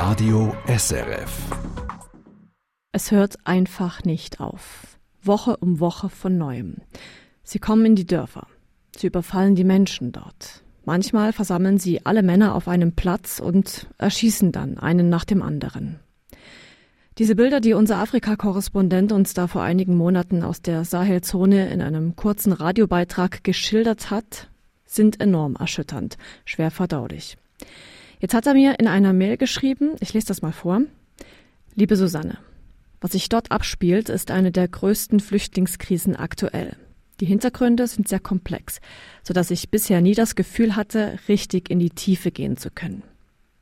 Radio SRF. Es hört einfach nicht auf. Woche um Woche von neuem. Sie kommen in die Dörfer. Sie überfallen die Menschen dort. Manchmal versammeln sie alle Männer auf einem Platz und erschießen dann einen nach dem anderen. Diese Bilder, die unser Afrika-Korrespondent uns da vor einigen Monaten aus der Sahelzone in einem kurzen Radiobeitrag geschildert hat, sind enorm erschütternd, schwer verdaulich. Jetzt hat er mir in einer Mail geschrieben, ich lese das mal vor. Liebe Susanne, was sich dort abspielt, ist eine der größten Flüchtlingskrisen aktuell. Die Hintergründe sind sehr komplex, so dass ich bisher nie das Gefühl hatte, richtig in die Tiefe gehen zu können.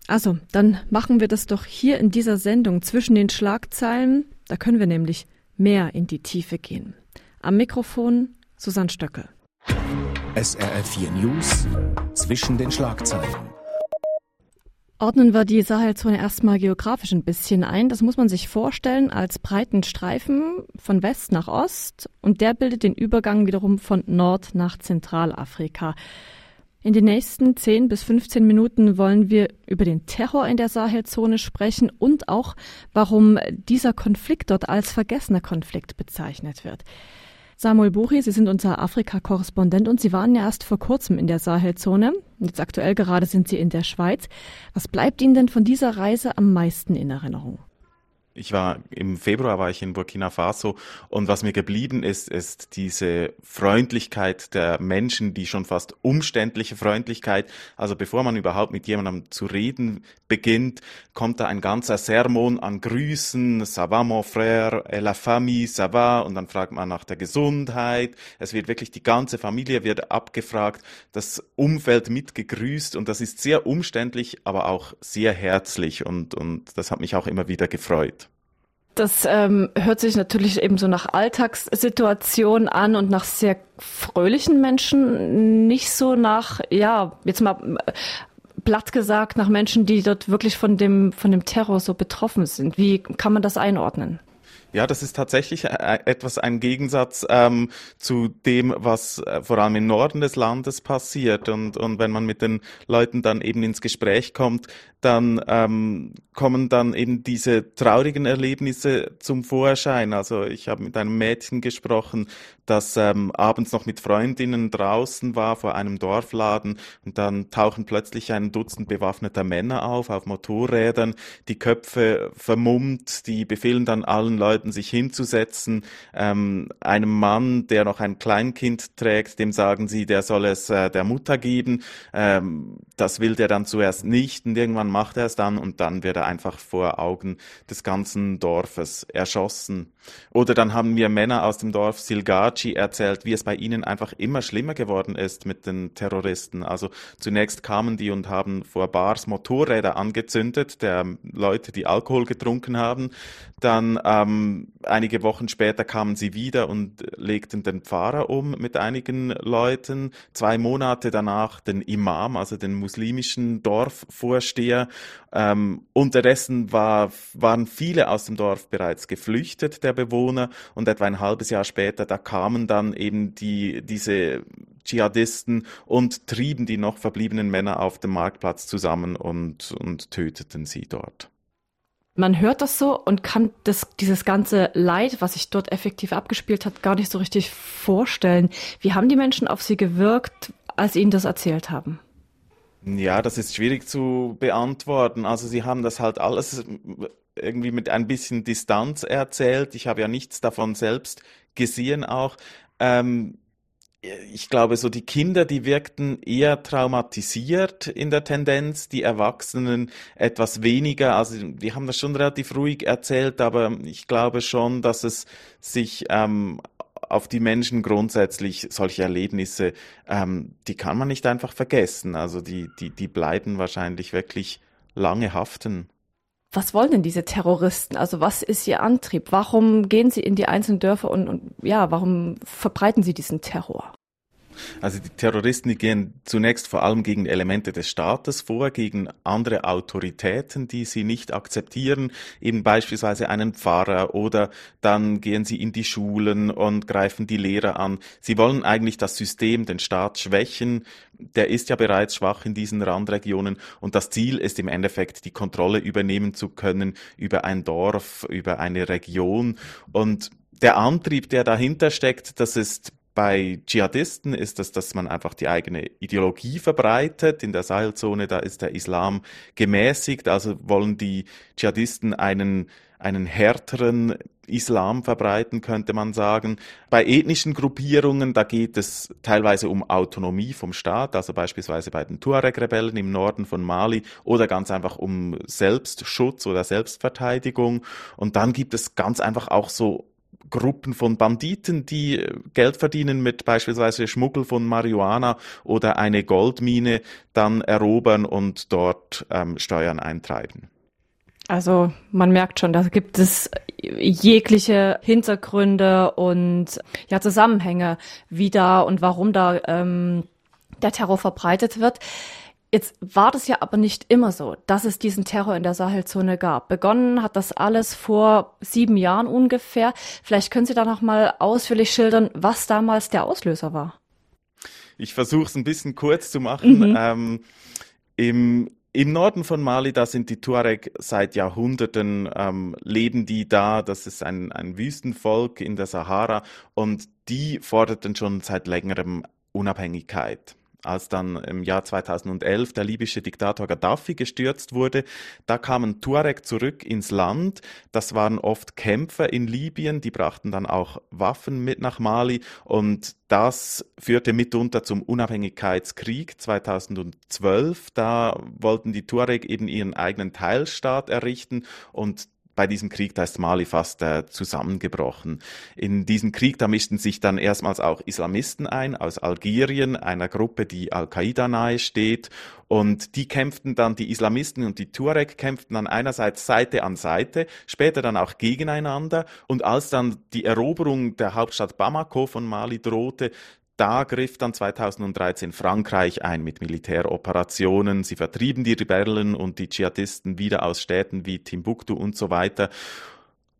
Also, dann machen wir das doch hier in dieser Sendung zwischen den Schlagzeilen, da können wir nämlich mehr in die Tiefe gehen. Am Mikrofon Susanne Stöckel. SRF 4 News zwischen den Schlagzeilen. Ordnen wir die Sahelzone erstmal geografisch ein bisschen ein. Das muss man sich vorstellen als breiten Streifen von West nach Ost und der bildet den Übergang wiederum von Nord nach Zentralafrika. In den nächsten 10 bis 15 Minuten wollen wir über den Terror in der Sahelzone sprechen und auch, warum dieser Konflikt dort als vergessener Konflikt bezeichnet wird. Samuel Buri, Sie sind unser Afrika-Korrespondent und Sie waren ja erst vor kurzem in der Sahelzone. Jetzt aktuell gerade sind Sie in der Schweiz. Was bleibt Ihnen denn von dieser Reise am meisten in Erinnerung? Ich war im Februar war ich in Burkina Faso und was mir geblieben ist, ist diese Freundlichkeit der Menschen, die schon fast umständliche Freundlichkeit. Also bevor man überhaupt mit jemandem zu reden beginnt, kommt da ein ganzer Sermon an Grüßen, ça va mon frère, la famille, ça va und dann fragt man nach der Gesundheit. Es wird wirklich die ganze Familie wird abgefragt, das Umfeld mitgegrüßt und das ist sehr umständlich, aber auch sehr herzlich und und das hat mich auch immer wieder gefreut. Das ähm, hört sich natürlich eben so nach Alltagssituation an und nach sehr fröhlichen Menschen, nicht so nach, ja, jetzt mal platt gesagt, nach Menschen, die dort wirklich von dem, von dem Terror so betroffen sind. Wie kann man das einordnen? Ja, das ist tatsächlich äh, etwas ein Gegensatz ähm, zu dem, was äh, vor allem im Norden des Landes passiert. Und, und wenn man mit den Leuten dann eben ins Gespräch kommt, dann ähm, kommen dann eben diese traurigen Erlebnisse zum Vorschein. Also ich habe mit einem Mädchen gesprochen, das ähm, abends noch mit Freundinnen draußen war vor einem Dorfladen und dann tauchen plötzlich ein Dutzend bewaffneter Männer auf auf Motorrädern, die Köpfe vermummt, die befehlen dann allen Leuten, sich hinzusetzen. Ähm, einem Mann, der noch ein Kleinkind trägt, dem sagen sie, der soll es äh, der Mutter geben. Ähm, das will der dann zuerst nicht und irgendwann macht er es dann und dann wird er einfach vor Augen des ganzen Dorfes erschossen. Oder dann haben wir Männer aus dem Dorf Silgaci erzählt, wie es bei ihnen einfach immer schlimmer geworden ist mit den Terroristen. Also zunächst kamen die und haben vor Bars Motorräder angezündet, der Leute, die Alkohol getrunken haben. Dann ähm, einige Wochen später kamen sie wieder und legten den Pfarrer um mit einigen Leuten. Zwei Monate danach den Imam, also den muslimischen Dorfvorsteher ähm, unterdessen war, waren viele aus dem Dorf bereits geflüchtet, der Bewohner, und etwa ein halbes Jahr später, da kamen dann eben die, diese Dschihadisten und trieben die noch verbliebenen Männer auf dem Marktplatz zusammen und, und töteten sie dort. Man hört das so und kann das, dieses ganze Leid, was sich dort effektiv abgespielt hat, gar nicht so richtig vorstellen. Wie haben die Menschen auf sie gewirkt, als sie ihnen das erzählt haben? Ja, das ist schwierig zu beantworten. Also sie haben das halt alles irgendwie mit ein bisschen Distanz erzählt. Ich habe ja nichts davon selbst gesehen auch. Ähm, ich glaube, so die Kinder, die wirkten eher traumatisiert in der Tendenz, die Erwachsenen etwas weniger. Also die haben das schon relativ ruhig erzählt, aber ich glaube schon, dass es sich ähm, auf die Menschen grundsätzlich solche Erlebnisse, ähm, die kann man nicht einfach vergessen. Also die, die, die bleiben wahrscheinlich wirklich lange haften. Was wollen denn diese Terroristen? Also was ist ihr Antrieb? Warum gehen sie in die einzelnen Dörfer und, und ja, warum verbreiten sie diesen Terror? Also die Terroristen, die gehen zunächst vor allem gegen Elemente des Staates vor, gegen andere Autoritäten, die sie nicht akzeptieren, eben beispielsweise einen Pfarrer oder dann gehen sie in die Schulen und greifen die Lehrer an. Sie wollen eigentlich das System, den Staat schwächen. Der ist ja bereits schwach in diesen Randregionen und das Ziel ist im Endeffekt, die Kontrolle übernehmen zu können über ein Dorf, über eine Region und der Antrieb, der dahinter steckt, das ist bei Dschihadisten ist es, dass man einfach die eigene Ideologie verbreitet. In der Sahelzone, da ist der Islam gemäßigt, also wollen die Dschihadisten einen, einen härteren Islam verbreiten, könnte man sagen. Bei ethnischen Gruppierungen, da geht es teilweise um Autonomie vom Staat, also beispielsweise bei den Tuareg-Rebellen im Norden von Mali oder ganz einfach um Selbstschutz oder Selbstverteidigung. Und dann gibt es ganz einfach auch so Gruppen von Banditen, die äh, Geld verdienen mit beispielsweise Schmuggel von Marihuana oder eine Goldmine dann erobern und dort ähm, Steuern eintreiben. Also man merkt schon, da gibt es jegliche Hintergründe und ja Zusammenhänge, wie da und warum da ähm, der Terror verbreitet wird. Jetzt war das ja aber nicht immer so, dass es diesen Terror in der Sahelzone gab. Begonnen hat das alles vor sieben Jahren ungefähr. Vielleicht können Sie da noch mal ausführlich schildern, was damals der Auslöser war. Ich versuche es ein bisschen kurz zu machen. Mhm. Ähm, im, Im Norden von Mali, da sind die Tuareg seit Jahrhunderten, ähm, leben die da. Das ist ein, ein Wüstenvolk in der Sahara und die forderten schon seit längerem Unabhängigkeit als dann im Jahr 2011 der libysche Diktator Gaddafi gestürzt wurde. Da kamen Tuareg zurück ins Land. Das waren oft Kämpfer in Libyen, die brachten dann auch Waffen mit nach Mali und das führte mitunter zum Unabhängigkeitskrieg 2012. Da wollten die Tuareg eben ihren eigenen Teilstaat errichten und bei diesem Krieg, da ist Mali fast äh, zusammengebrochen. In diesem Krieg, da mischten sich dann erstmals auch Islamisten ein aus Algerien, einer Gruppe, die Al-Qaida nahe steht. Und die kämpften dann, die Islamisten und die Tuareg kämpften dann einerseits Seite an Seite, später dann auch gegeneinander. Und als dann die Eroberung der Hauptstadt Bamako von Mali drohte, da griff dann 2013 Frankreich ein mit Militäroperationen. Sie vertrieben die Rebellen und die Dschihadisten wieder aus Städten wie Timbuktu und so weiter.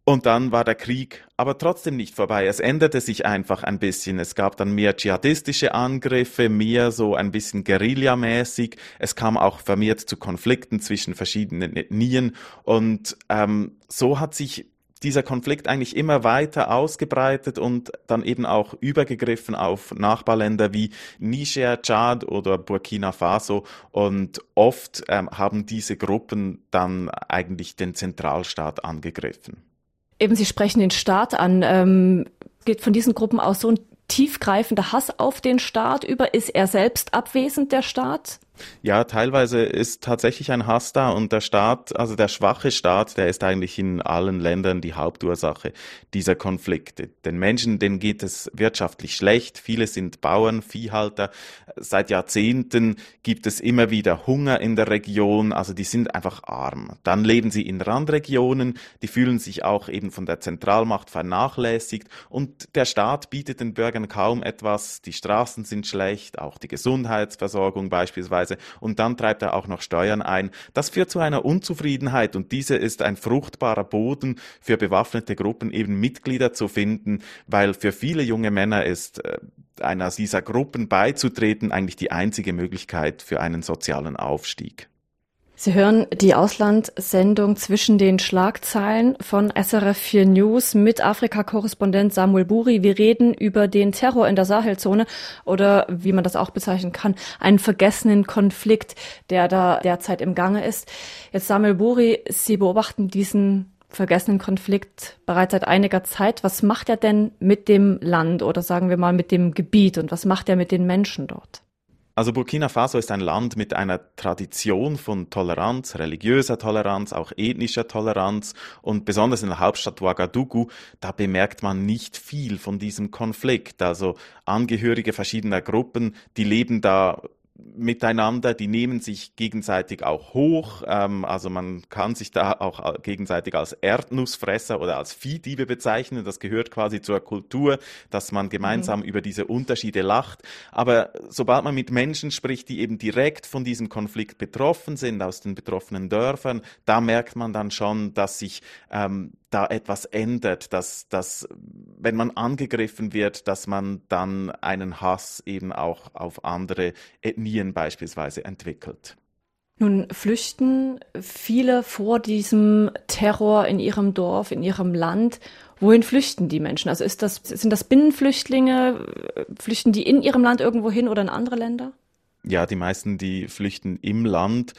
Und dann war der Krieg aber trotzdem nicht vorbei. Es änderte sich einfach ein bisschen. Es gab dann mehr dschihadistische Angriffe, mehr so ein bisschen Guerillamäßig. Es kam auch vermehrt zu Konflikten zwischen verschiedenen Ethnien. Und ähm, so hat sich dieser Konflikt eigentlich immer weiter ausgebreitet und dann eben auch übergegriffen auf Nachbarländer wie Niger, Tschad oder Burkina Faso. Und oft ähm, haben diese Gruppen dann eigentlich den Zentralstaat angegriffen. Eben, Sie sprechen den Staat an. Ähm, geht von diesen Gruppen aus so ein tiefgreifender Hass auf den Staat über? Ist er selbst abwesend, der Staat? Ja, teilweise ist tatsächlich ein Hass da und der Staat, also der schwache Staat, der ist eigentlich in allen Ländern die Hauptursache dieser Konflikte. Den Menschen, denen geht es wirtschaftlich schlecht. Viele sind Bauern, Viehhalter. Seit Jahrzehnten gibt es immer wieder Hunger in der Region, also die sind einfach arm. Dann leben sie in Randregionen, die fühlen sich auch eben von der Zentralmacht vernachlässigt und der Staat bietet den Bürgern kaum etwas. Die Straßen sind schlecht, auch die Gesundheitsversorgung beispielsweise beispielsweise, und dann treibt er auch noch Steuern ein. Das führt zu einer Unzufriedenheit und diese ist ein fruchtbarer Boden für bewaffnete Gruppen, eben Mitglieder zu finden, weil für viele junge Männer ist äh, einer dieser Gruppen beizutreten eigentlich die einzige Möglichkeit für einen sozialen Aufstieg. Sie hören die Auslandssendung zwischen den Schlagzeilen von SRF 4 News mit Afrika-Korrespondent Samuel Buri. Wir reden über den Terror in der Sahelzone oder wie man das auch bezeichnen kann, einen vergessenen Konflikt, der da derzeit im Gange ist. Jetzt Samuel Buri, Sie beobachten diesen vergessenen Konflikt bereits seit einiger Zeit. Was macht er denn mit dem Land oder sagen wir mal mit dem Gebiet und was macht er mit den Menschen dort? Also Burkina Faso ist ein Land mit einer Tradition von Toleranz, religiöser Toleranz, auch ethnischer Toleranz und besonders in der Hauptstadt Ouagadougou, da bemerkt man nicht viel von diesem Konflikt. Also Angehörige verschiedener Gruppen, die leben da miteinander, die nehmen sich gegenseitig auch hoch. Ähm, also man kann sich da auch gegenseitig als Erdnussfresser oder als Viehdiebe bezeichnen. Das gehört quasi zur Kultur, dass man gemeinsam mhm. über diese Unterschiede lacht. Aber sobald man mit Menschen spricht, die eben direkt von diesem Konflikt betroffen sind, aus den betroffenen Dörfern, da merkt man dann schon, dass sich ähm, da etwas ändert, dass, dass wenn man angegriffen wird, dass man dann einen Hass eben auch auf andere Ethnien beispielsweise entwickelt. Nun flüchten viele vor diesem Terror in ihrem Dorf, in ihrem Land. Wohin flüchten die Menschen? Also ist das, sind das Binnenflüchtlinge? Flüchten die in ihrem Land irgendwo hin oder in andere Länder? Ja, die meisten, die flüchten im Land.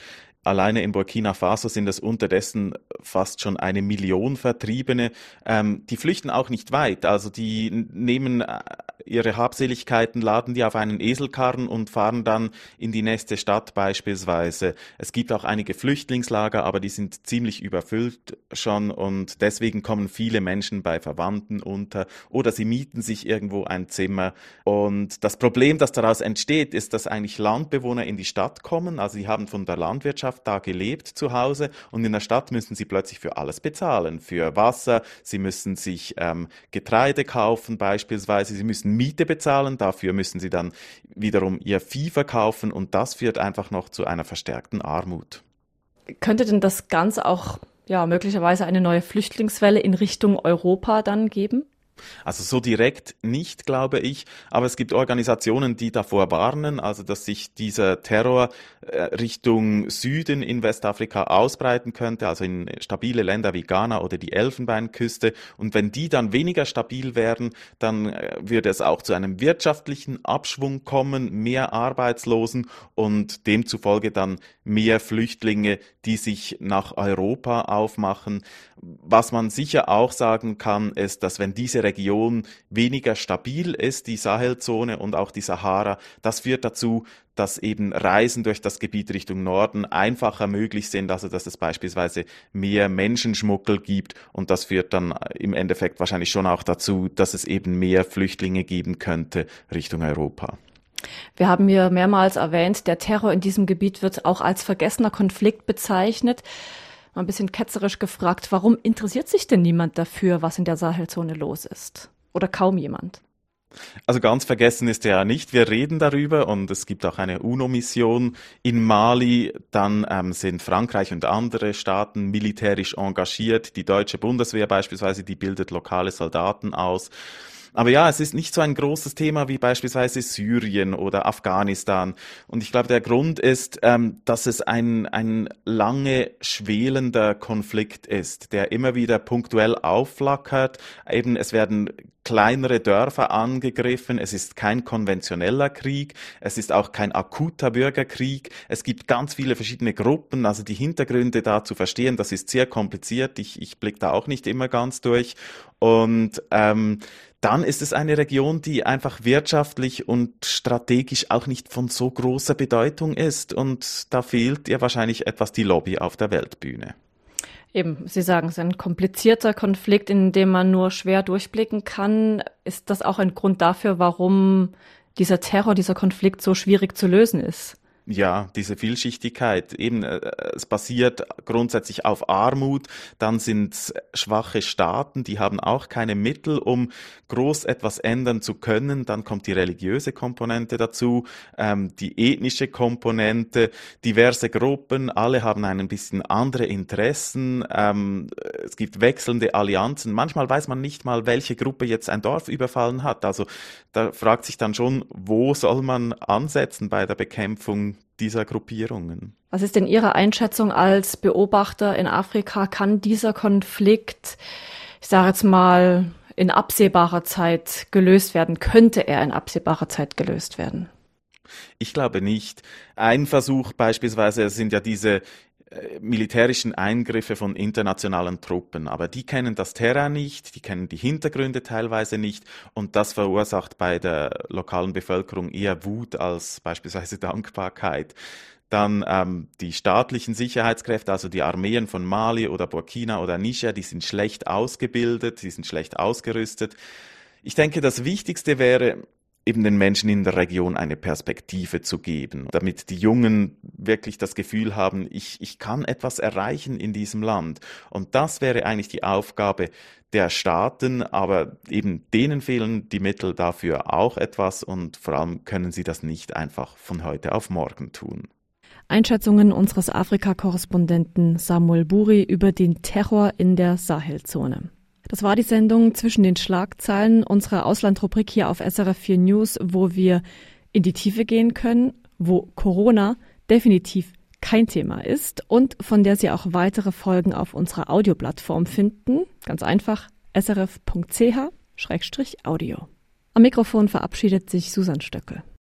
Alleine in Burkina Faso sind es unterdessen fast schon eine Million Vertriebene. Ähm, die flüchten auch nicht weit. Also die nehmen äh, ihre Habseligkeiten, laden die auf einen Eselkarren und fahren dann in die nächste Stadt beispielsweise. Es gibt auch einige Flüchtlingslager, aber die sind ziemlich überfüllt schon und deswegen kommen viele Menschen bei Verwandten unter oder sie mieten sich irgendwo ein Zimmer. Und das Problem, das daraus entsteht, ist, dass eigentlich Landbewohner in die Stadt kommen. Also sie haben von der Landwirtschaft Landwirtschaft da gelebt zu Hause und in der Stadt müssen sie plötzlich für alles bezahlen. Für Wasser, sie müssen sich ähm, Getreide kaufen beispielsweise, sie müssen Miete bezahlen, dafür müssen sie dann wiederum ihr Vieh verkaufen und das führt einfach noch zu einer verstärkten Armut. Könnte denn das Ganze auch ja möglicherweise eine neue Flüchtlingswelle in Richtung Europa dann geben? Also so direkt nicht, glaube ich, aber es gibt Organisationen, die davor warnen, also dass sich dieser Terror äh, Richtung Süden in Westafrika ausbreiten könnte, also in stabile Länder wie Ghana oder die Elfenbeinküste. Und wenn die dann weniger stabil werden, dann äh, würde es auch zu einem wirtschaftlichen Abschwung kommen, mehr Arbeitslosen und demzufolge dann mehr Flüchtlinge, die sich nach Europa aufmachen. Was man sicher auch sagen kann, ist, dass wenn diese Region weniger stabil ist, die Sahelzone und auch die Sahara, das führt dazu, dass eben Reisen durch das Gebiet Richtung Norden einfacher möglich sind, also dass es beispielsweise mehr Menschenschmuggel gibt und das führt dann im Endeffekt wahrscheinlich schon auch dazu, dass es eben mehr Flüchtlinge geben könnte Richtung Europa. Wir haben hier mehrmals erwähnt, der Terror in diesem Gebiet wird auch als vergessener Konflikt bezeichnet. Mal ein bisschen ketzerisch gefragt, warum interessiert sich denn niemand dafür, was in der Sahelzone los ist? Oder kaum jemand? Also ganz vergessen ist er ja nicht. Wir reden darüber und es gibt auch eine UNO-Mission in Mali. Dann ähm, sind Frankreich und andere Staaten militärisch engagiert. Die deutsche Bundeswehr beispielsweise, die bildet lokale Soldaten aus. Aber ja, es ist nicht so ein großes Thema wie beispielsweise Syrien oder Afghanistan. Und ich glaube, der Grund ist, ähm, dass es ein, ein lange schwelender Konflikt ist, der immer wieder punktuell aufflackert. Eben, es werden kleinere Dörfer angegriffen. Es ist kein konventioneller Krieg. Es ist auch kein akuter Bürgerkrieg. Es gibt ganz viele verschiedene Gruppen. Also die Hintergründe da zu verstehen, das ist sehr kompliziert. Ich, ich blicke da auch nicht immer ganz durch. Und ähm, dann ist es eine Region, die einfach wirtschaftlich und strategisch auch nicht von so großer Bedeutung ist. Und da fehlt ihr wahrscheinlich etwas die Lobby auf der Weltbühne. Eben, Sie sagen, es ist ein komplizierter Konflikt, in dem man nur schwer durchblicken kann. Ist das auch ein Grund dafür, warum dieser Terror, dieser Konflikt so schwierig zu lösen ist? Ja, diese Vielschichtigkeit. Eben, äh, es basiert grundsätzlich auf Armut. Dann sind schwache Staaten, die haben auch keine Mittel, um groß etwas ändern zu können. Dann kommt die religiöse Komponente dazu, ähm, die ethnische Komponente, diverse Gruppen. Alle haben ein bisschen andere Interessen. Ähm, es gibt wechselnde Allianzen. Manchmal weiß man nicht mal, welche Gruppe jetzt ein Dorf überfallen hat. Also da fragt sich dann schon, wo soll man ansetzen bei der Bekämpfung dieser Gruppierungen. Was ist denn Ihre Einschätzung als Beobachter in Afrika? Kann dieser Konflikt, ich sage jetzt mal, in absehbarer Zeit gelöst werden? Könnte er in absehbarer Zeit gelöst werden? Ich glaube nicht. Ein Versuch beispielsweise sind ja diese militärischen Eingriffe von internationalen Truppen. Aber die kennen das Terrain nicht, die kennen die Hintergründe teilweise nicht und das verursacht bei der lokalen Bevölkerung eher Wut als beispielsweise Dankbarkeit. Dann ähm, die staatlichen Sicherheitskräfte, also die Armeen von Mali oder Burkina oder Niger, die sind schlecht ausgebildet, die sind schlecht ausgerüstet. Ich denke, das Wichtigste wäre, eben den Menschen in der Region eine Perspektive zu geben, damit die Jungen wirklich das Gefühl haben, ich, ich kann etwas erreichen in diesem Land. Und das wäre eigentlich die Aufgabe der Staaten, aber eben denen fehlen die Mittel dafür auch etwas und vor allem können sie das nicht einfach von heute auf morgen tun. Einschätzungen unseres Afrika-Korrespondenten Samuel Buri über den Terror in der Sahelzone. Das war die Sendung zwischen den Schlagzeilen unserer Auslandrubrik hier auf SRF 4 News, wo wir in die Tiefe gehen können, wo Corona definitiv kein Thema ist und von der Sie auch weitere Folgen auf unserer Audioplattform finden. Ganz einfach srf.ch-audio. Am Mikrofon verabschiedet sich Susan Stöckel.